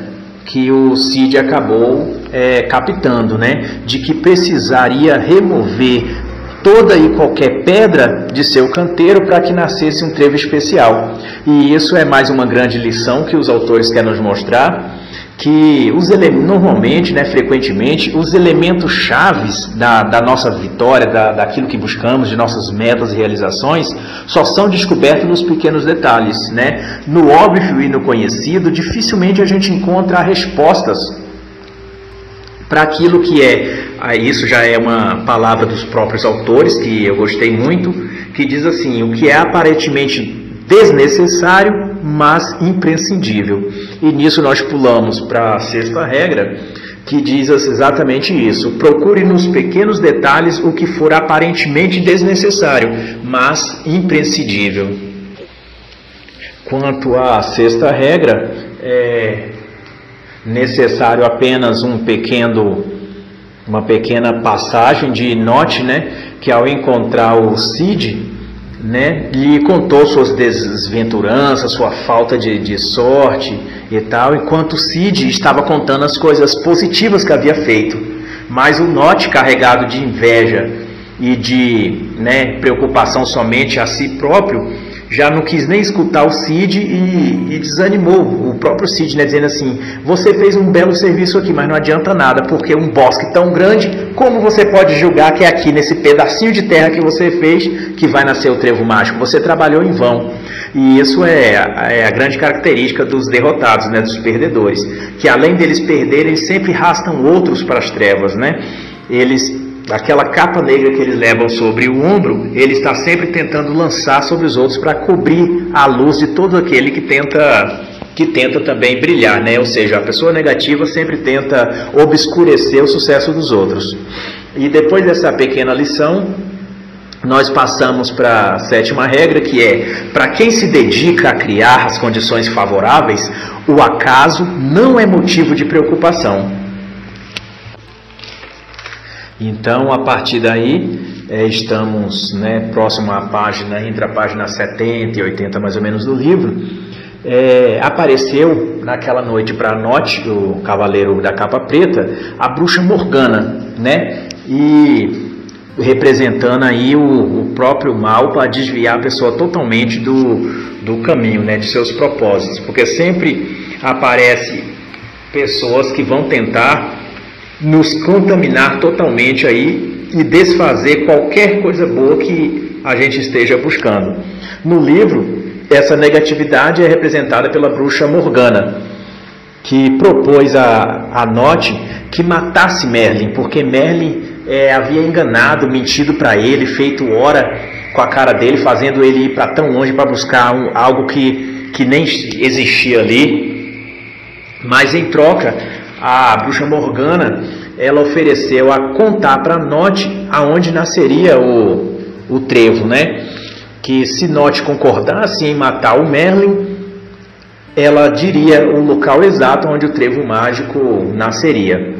que o Cid acabou é, captando, né? De que precisaria remover toda e qualquer pedra de seu canteiro para que nascesse um trevo especial. E isso é mais uma grande lição que os autores querem nos mostrar, que os normalmente, né, frequentemente, os elementos chaves da, da nossa vitória, da, daquilo que buscamos, de nossas metas e realizações, só são descobertos nos pequenos detalhes. Né? No óbvio e no conhecido, dificilmente a gente encontra respostas para aquilo que é, isso já é uma palavra dos próprios autores, que eu gostei muito, que diz assim: o que é aparentemente desnecessário, mas imprescindível. E nisso nós pulamos para a sexta regra, que diz exatamente isso: procure nos pequenos detalhes o que for aparentemente desnecessário, mas imprescindível. Quanto à sexta regra, é, necessário apenas um pequeno, uma pequena passagem de note, né, que ao encontrar o Cid, né, lhe contou suas desventuranças, sua falta de, de sorte e tal, enquanto Cid estava contando as coisas positivas que havia feito. Mas o Note, carregado de inveja e de né, preocupação somente a si próprio, já não quis nem escutar o Cid e, e, desanimou o próprio Cid, né, dizendo assim: Você fez um belo serviço aqui, mas não adianta nada, porque um bosque tão grande, como você pode julgar que é aqui nesse pedacinho de terra que você fez que vai nascer o trevo mágico? Você trabalhou em vão. E isso é, é a grande característica dos derrotados, né, dos perdedores, que além deles perderem, sempre rastam outros para as trevas, né? Eles aquela capa negra que eles levam sobre o ombro, ele está sempre tentando lançar sobre os outros para cobrir a luz de todo aquele que tenta que tenta também brilhar, né? Ou seja, a pessoa negativa sempre tenta obscurecer o sucesso dos outros. E depois dessa pequena lição, nós passamos para a sétima regra, que é: para quem se dedica a criar as condições favoráveis, o acaso não é motivo de preocupação. Então, a partir daí, é, estamos né, próximo à página, entre a página 70 e 80 mais ou menos do livro, é, apareceu naquela noite para Note, o cavaleiro da capa preta, a bruxa Morgana, né? E representando aí o, o próprio mal para desviar a pessoa totalmente do, do caminho, né, de seus propósitos, porque sempre aparece pessoas que vão tentar nos contaminar totalmente aí e desfazer qualquer coisa boa que a gente esteja buscando. No livro, essa negatividade é representada pela bruxa Morgana. que propôs a, a Note que matasse Merlin, porque Merlin é, havia enganado, mentido para ele, feito hora com a cara dele, fazendo ele ir para tão longe para buscar um, algo que, que nem existia ali. Mas em troca, a bruxa Morgana ela ofereceu a contar para Note aonde nasceria o, o trevo, né? Que se Note concordasse em matar o Merlin, ela diria o local exato onde o trevo mágico nasceria.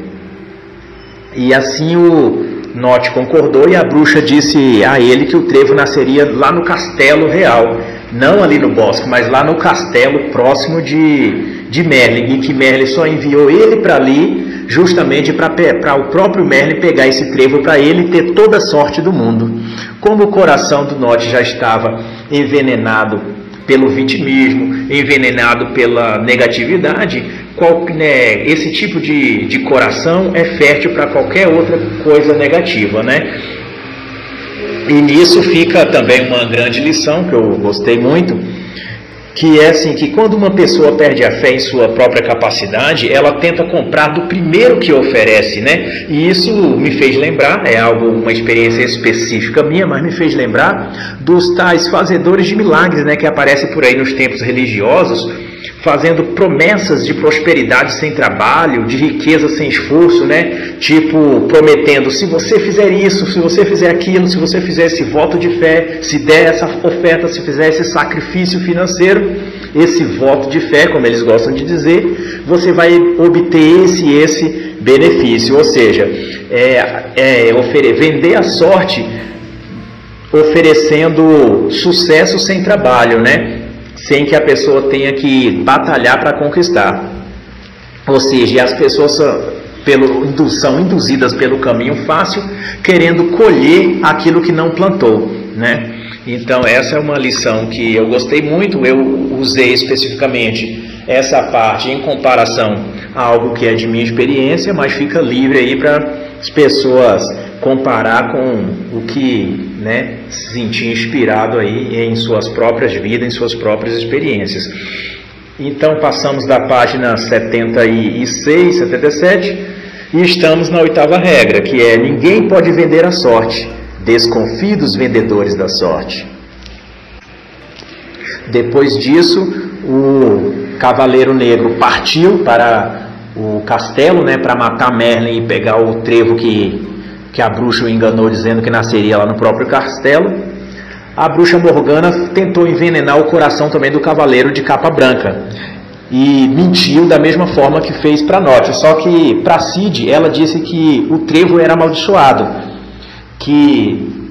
E assim o Note concordou e a bruxa disse a ele que o trevo nasceria lá no castelo real, não ali no bosque, mas lá no castelo próximo de, de Merlin, e que Merlin só enviou ele para ali justamente para o próprio Merlin pegar esse trevo para ele ter toda a sorte do mundo. Como o coração do Note já estava envenenado pelo vitimismo, envenenado pela negatividade, qual, né, esse tipo de, de coração é fértil para qualquer outra coisa negativa, né? E nisso fica também uma grande lição que eu gostei muito, que é assim que quando uma pessoa perde a fé em sua própria capacidade, ela tenta comprar do primeiro que oferece, né? E isso me fez lembrar, é algo uma experiência específica minha, mas me fez lembrar dos tais fazedores de milagres, né, que aparecem por aí nos tempos religiosos, fazendo promessas de prosperidade sem trabalho, de riqueza sem esforço, né? Tipo, prometendo: se você fizer isso, se você fizer aquilo, se você fizer esse voto de fé, se der essa oferta, se fizer esse sacrifício financeiro, esse voto de fé, como eles gostam de dizer, você vai obter esse e esse benefício. Ou seja, é, é, vender a sorte oferecendo sucesso sem trabalho, né? Sem que a pessoa tenha que batalhar para conquistar. Ou seja, as pessoas pelo, são induzidas pelo caminho fácil, querendo colher aquilo que não plantou, né? Então essa é uma lição que eu gostei muito. Eu usei especificamente essa parte em comparação a algo que é de minha experiência, mas fica livre aí para as pessoas comparar com o que né, se sentir inspirado aí em suas próprias vidas, em suas próprias experiências. Então passamos da página 76, 77 e estamos na oitava regra, que é ninguém pode vender a sorte. Desconfie dos vendedores da sorte. Depois disso, o Cavaleiro Negro partiu para o castelo, né, para matar Merlin e pegar o trevo que que a bruxa o enganou dizendo que nasceria lá no próprio castelo. A bruxa Morgana tentou envenenar o coração também do cavaleiro de capa branca e mentiu da mesma forma que fez para Norte. Só que para Cid ela disse que o trevo era amaldiçoado, que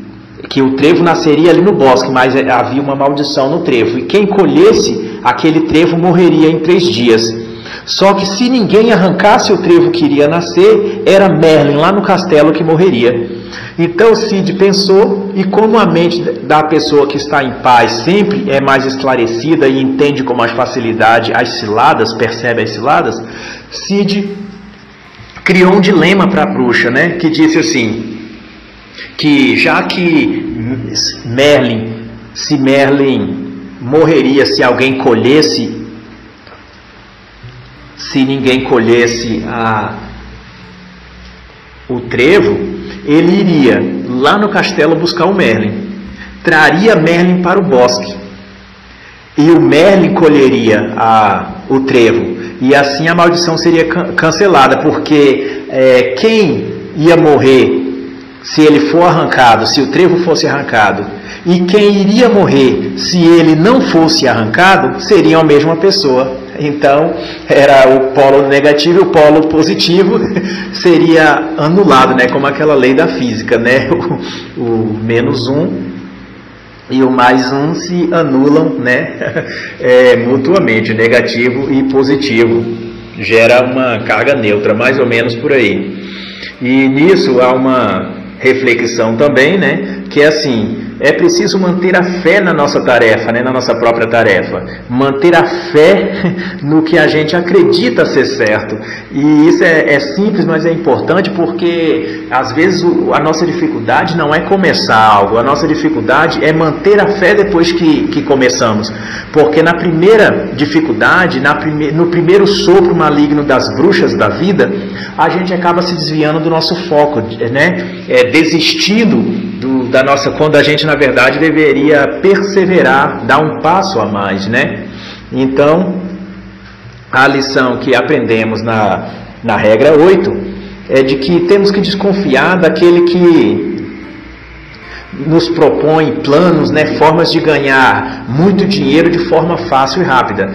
que o trevo nasceria ali no bosque, mas havia uma maldição no trevo e quem colhesse aquele trevo morreria em três dias. Só que se ninguém arrancasse o trevo que iria nascer, era Merlin lá no castelo que morreria. Então Cid pensou, e como a mente da pessoa que está em paz sempre é mais esclarecida e entende com mais facilidade as ciladas, percebe as ciladas, Cid criou um dilema para a bruxa, né? Que disse assim: que já que Merlin, se Merlin morreria se alguém colhesse se ninguém colhesse a, o trevo, ele iria lá no castelo buscar o Merlin, traria Merlin para o bosque, e o Merlin colheria a, o trevo, e assim a maldição seria cancelada, porque é, quem ia morrer se ele for arrancado, se o trevo fosse arrancado, e quem iria morrer se ele não fosse arrancado, seriam a mesma pessoa. Então, era o polo negativo e o polo positivo seria anulado, né? como aquela lei da física, né? o, o menos um e o mais um se anulam né? É, mutuamente, negativo e positivo. Gera uma carga neutra, mais ou menos por aí. E nisso há uma reflexão também, né? que é assim, é preciso manter a fé na nossa tarefa, né, na nossa própria tarefa. Manter a fé no que a gente acredita ser certo. E isso é, é simples, mas é importante porque às vezes o, a nossa dificuldade não é começar algo, a nossa dificuldade é manter a fé depois que, que começamos. Porque na primeira dificuldade, na prime, no primeiro sopro maligno das bruxas da vida, a gente acaba se desviando do nosso foco, né? É, desistindo do, da nossa, quando a gente na verdade deveria perseverar, dar um passo a mais, né? Então, a lição que aprendemos na, na regra 8 é de que temos que desconfiar daquele que nos propõe planos, né, formas de ganhar muito dinheiro de forma fácil e rápida.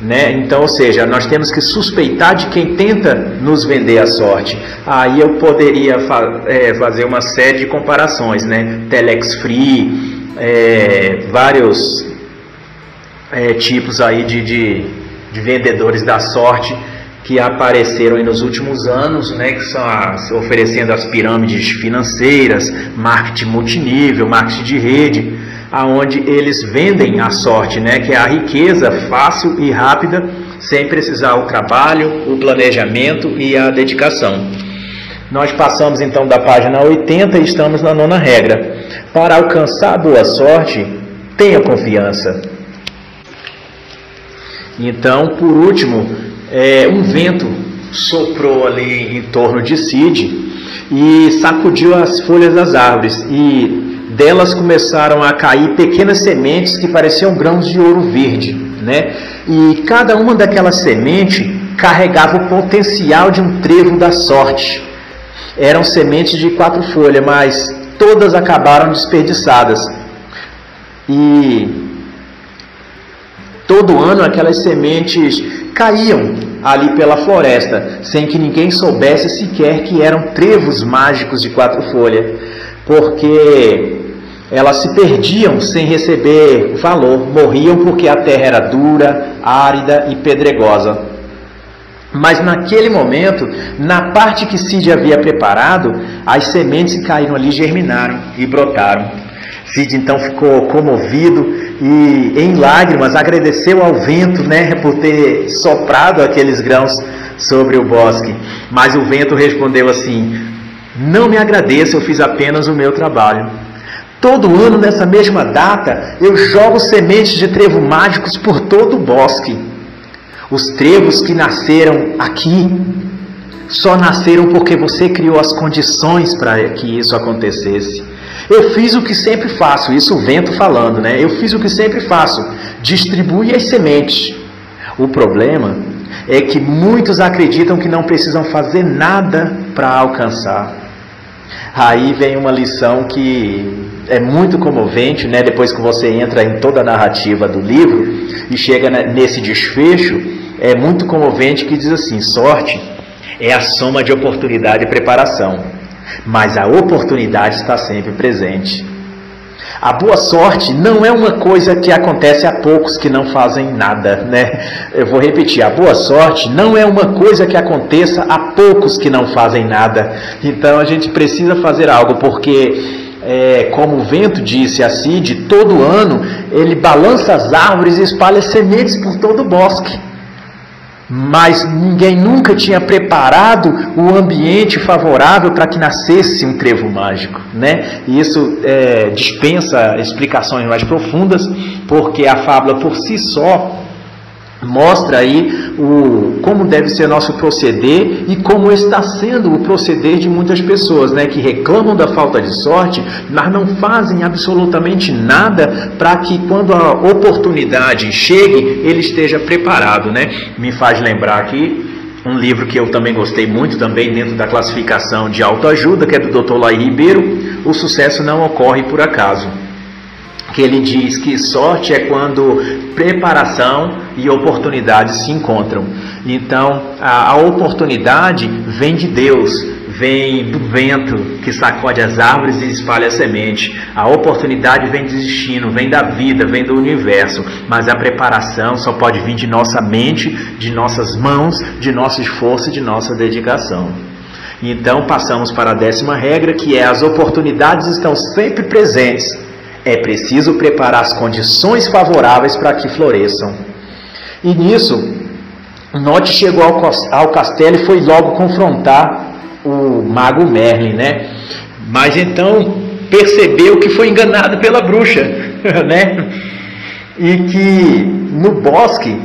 Né? Então, ou seja, nós temos que suspeitar de quem tenta nos vender a sorte. Aí eu poderia fa é, fazer uma série de comparações, né? Telex Free, é, vários é, tipos aí de, de, de, vendedores da sorte que apareceram nos últimos anos, né? Que são as, oferecendo as pirâmides financeiras, marketing multinível, marketing de rede aonde eles vendem a sorte, né, que é a riqueza fácil e rápida, sem precisar o trabalho, o planejamento e a dedicação. Nós passamos então da página 80 e estamos na nona regra. Para alcançar boa sorte, tenha confiança. Então, por último, é, um vento soprou ali em torno de Cid e sacudiu as folhas das árvores e delas começaram a cair pequenas sementes que pareciam grãos de ouro verde, né? E cada uma daquelas sementes carregava o potencial de um trevo da sorte. Eram sementes de quatro folhas, mas todas acabaram desperdiçadas. E todo ano aquelas sementes caíam ali pela floresta, sem que ninguém soubesse sequer que eram trevos mágicos de quatro folhas, porque elas se perdiam sem receber valor, morriam porque a terra era dura, árida e pedregosa. Mas naquele momento, na parte que Cid havia preparado, as sementes que caíram ali germinaram e brotaram. Cid então ficou comovido e em lágrimas agradeceu ao vento, né, por ter soprado aqueles grãos sobre o bosque. Mas o vento respondeu assim: Não me agradeça, eu fiz apenas o meu trabalho. Todo ano, nessa mesma data, eu jogo sementes de trevo mágicos por todo o bosque. Os trevos que nasceram aqui só nasceram porque você criou as condições para que isso acontecesse. Eu fiz o que sempre faço, isso o vento falando, né? Eu fiz o que sempre faço, distribui as sementes. O problema é que muitos acreditam que não precisam fazer nada para alcançar. Aí vem uma lição que é muito comovente, né? Depois que você entra em toda a narrativa do livro e chega nesse desfecho, é muito comovente que diz assim: sorte é a soma de oportunidade e preparação, mas a oportunidade está sempre presente. A boa sorte não é uma coisa que acontece a poucos que não fazem nada, né? Eu vou repetir, a boa sorte não é uma coisa que aconteça a poucos que não fazem nada. Então a gente precisa fazer algo porque é, como o vento disse a Cid, todo ano ele balança as árvores e espalha sementes por todo o bosque. Mas ninguém nunca tinha preparado o ambiente favorável para que nascesse um trevo mágico, né? E isso é, dispensa explicações mais profundas, porque a fábula por si só mostra aí o, como deve ser nosso proceder e como está sendo o proceder de muitas pessoas, né, que reclamam da falta de sorte, mas não fazem absolutamente nada para que quando a oportunidade chegue, ele esteja preparado, né? Me faz lembrar aqui um livro que eu também gostei muito também dentro da classificação de autoajuda, que é do Dr. Lai Ribeiro, O sucesso não ocorre por acaso que ele diz que sorte é quando preparação e oportunidade se encontram. Então, a, a, oportunidade vem de Deus, vem do vento que sacode as árvores e espalha a semente. A oportunidade vem do destino, vem da vida, vem do universo. Mas a preparação só pode vir de nossa mente, de nossas mãos, de nosso esforço e de nossa dedicação. Então, passamos para a décima regra, que é as oportunidades estão sempre presentes É preciso preparar as condições favoráveis para que floresçam. E nisso, Note chegou ao castelo e foi logo confrontar o mago Merlin, né? Mas então percebeu que foi enganado pela bruxa, né? E que no bosque,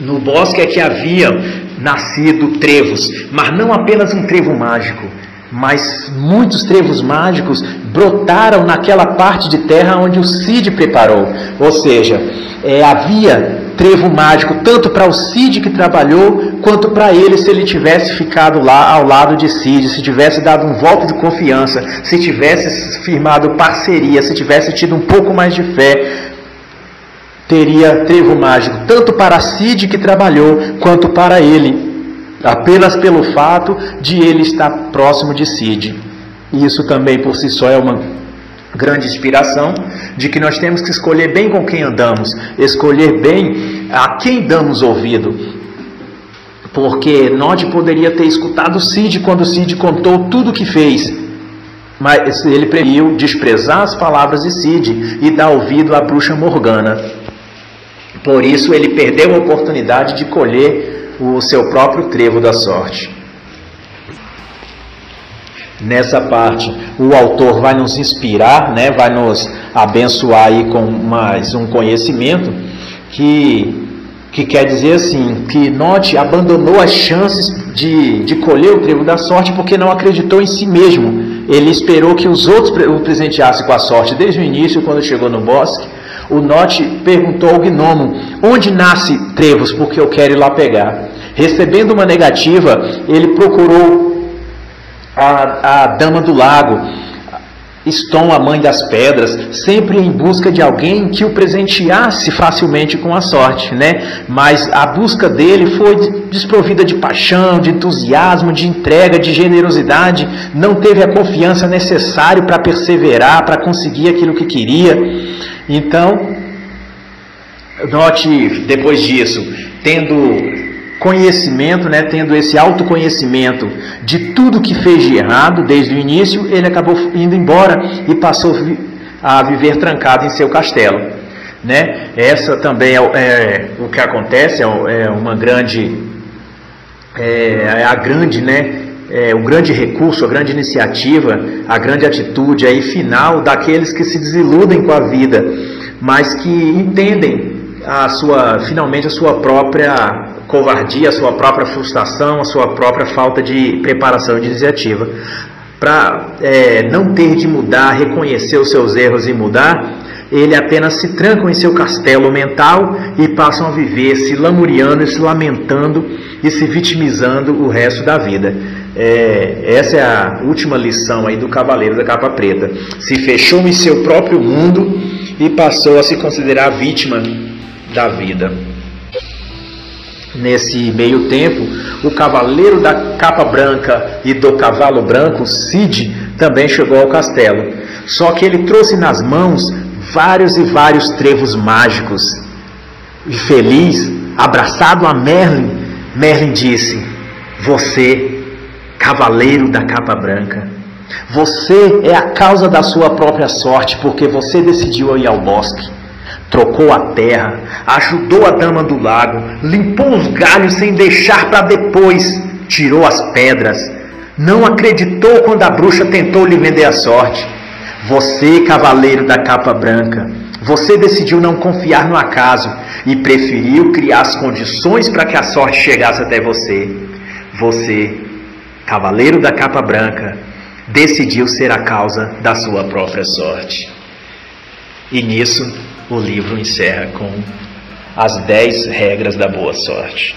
no bosque é que havia nascido trevos, mas não apenas um trevo mágico, mas muitos trevos mágicos brotaram naquela parte de terra onde o Cid preparou. Ou seja, é, havia trevo mágico tanto para o Cid que trabalhou, quanto para ele se ele tivesse ficado lá ao lado de Cid, se tivesse dado um voto de confiança, se tivesse firmado parceria, se tivesse tido um pouco mais de fé, teria trevo mágico tanto para Cid que trabalhou, quanto para ele apenas pelo fato de ele estar próximo de Cid. Isso também por si só é uma grande inspiração de que nós temos que escolher bem com quem andamos, escolher bem a quem damos ouvido. Porque Nod poderia ter escutado Cid quando Cid contou tudo o que fez, mas ele preferiu desprezar as palavras de Cid e dar ouvido à bruxa Morgana. Por isso ele perdeu a oportunidade de colher o seu próprio trevo da sorte. Nessa parte, o autor vai nos inspirar, né, vai nos abençoar aí com mais um conhecimento que, que quer dizer assim, que Note abandonou as chances de, de colher o trevo da sorte porque não acreditou em si mesmo. Ele esperou que os outros o presenteassem com a sorte desde o início, quando chegou no bosque, o Note perguntou ao gnomo: Onde nasce Trevos? Porque eu quero ir lá pegar. Recebendo uma negativa, ele procurou a, a dama do lago, Estom, a mãe das pedras, sempre em busca de alguém que o presenteasse facilmente com a sorte, né? Mas a busca dele foi desprovida de paixão, de entusiasmo, de entrega, de generosidade, não teve a confiança necessária para perseverar, para conseguir aquilo que queria. Então, note depois disso, tendo conhecimento, né, tendo esse autoconhecimento de tudo que fez de errado desde o início, ele acabou indo embora e passou a viver trancado em seu castelo. Né? Essa também é, é o que acontece, é, é uma grande, é, é, a grande, né, é, o grande recurso, a grande iniciativa, a grande atitude aí final daqueles que se desiludem com a vida, mas que entendem a sua, finalmente a sua própria covardia, a sua própria frustração, a sua própria falta de preparação de iniciativa. Para é, não ter de mudar, reconhecer os seus erros e mudar, ele apenas se trancam em seu castelo mental e passam a viver se lamuriando e se lamentando e se vitimizando o resto da vida. É, essa é a última lição aí do Cavaleiro da Capa Preta. Se fechou em seu próprio mundo e passou a se considerar vítima da vida. Nesse meio tempo, o cavaleiro da capa branca e do cavalo branco, Cid, também chegou ao castelo. Só que ele trouxe nas mãos vários e vários trevos mágicos. E feliz, abraçado a Merlin, Merlin disse: Você, cavaleiro da capa branca, você é a causa da sua própria sorte, porque você decidiu ir ao bosque trocou a terra, ajudou a dama do lago, limpou os galhos sem deixar para depois, tirou as pedras. Não acreditou quando a bruxa tentou lhe vender a sorte. Você, cavaleiro da capa branca, você decidiu não confiar no acaso e preferiu criar as condições para que a sorte chegasse até você. Você, cavaleiro da capa branca, decidiu ser a causa da sua própria sorte. E nisso o livro encerra com as 10 regras da boa sorte.